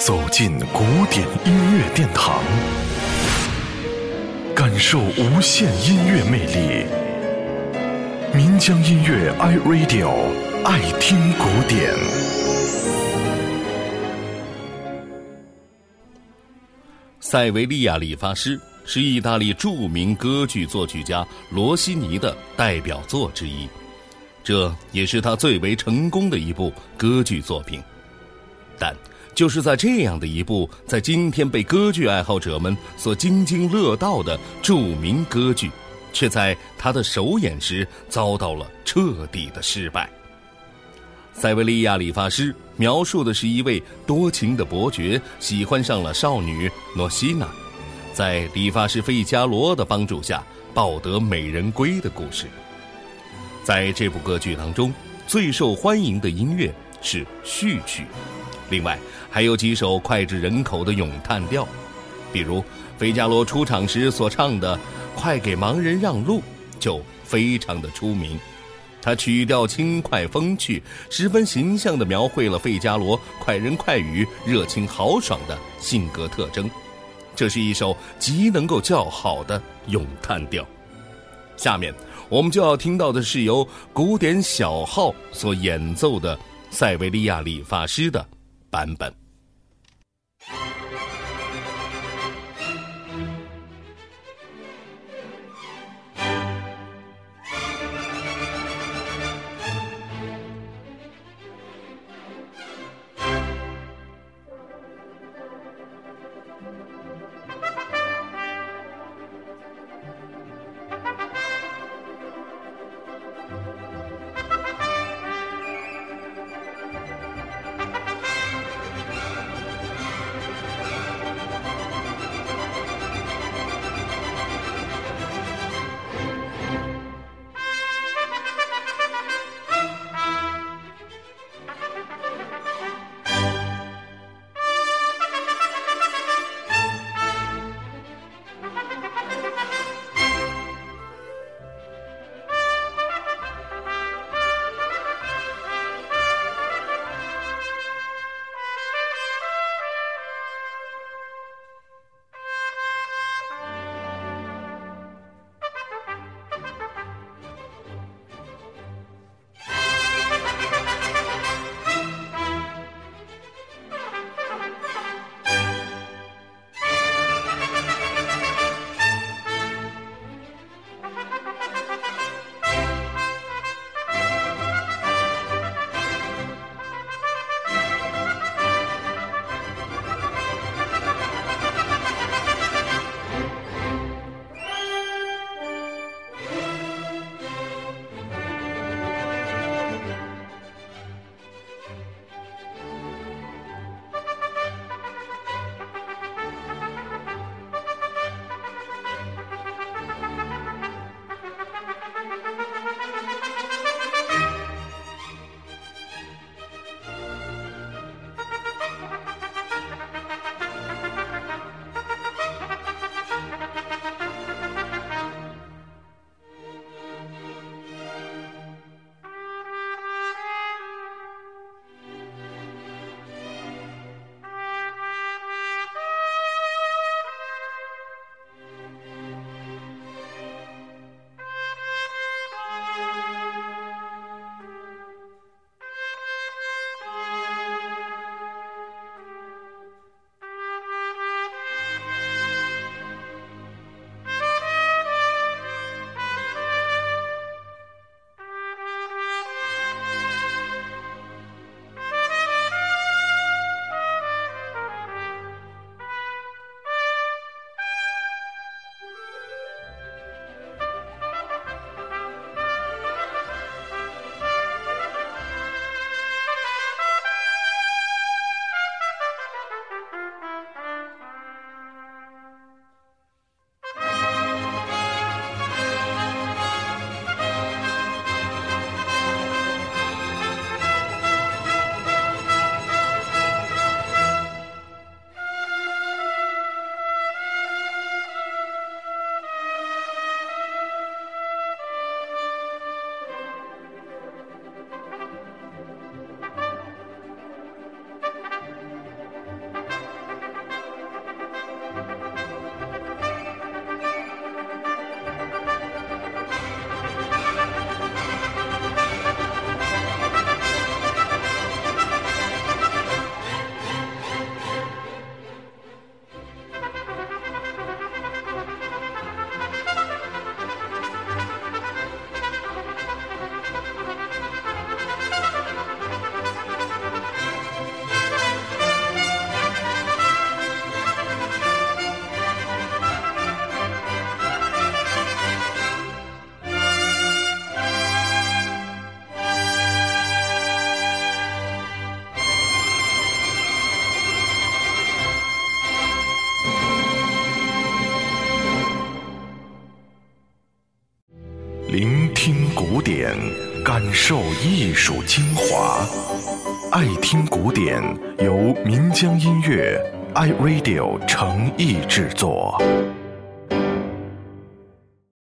走进古典音乐殿堂，感受无限音乐魅力。民江音乐 iRadio 爱听古典。塞维利亚理发师是意大利著名歌剧作曲家罗西尼的代表作之一，这也是他最为成功的一部歌剧作品。但就是在这样的一部在今天被歌剧爱好者们所津津乐道的著名歌剧，却在他的首演时遭到了彻底的失败。塞维利亚理发师描述的是一位多情的伯爵喜欢上了少女诺西娜，在理发师费加罗的帮助下抱得美人归的故事。在这部歌剧当中，最受欢迎的音乐是序曲。另外还有几首脍炙人口的咏叹调，比如费加罗出场时所唱的“快给盲人让路”，就非常的出名。他曲调轻快风趣，十分形象地描绘了费加罗快人快语、热情豪爽的性格特征。这是一首极能够叫好的咏叹调。下面我们就要听到的是由古典小号所演奏的塞维利亚理发师的。版本。感受艺术精华。爱听古典，由岷江音乐 iRadio 诚意制作。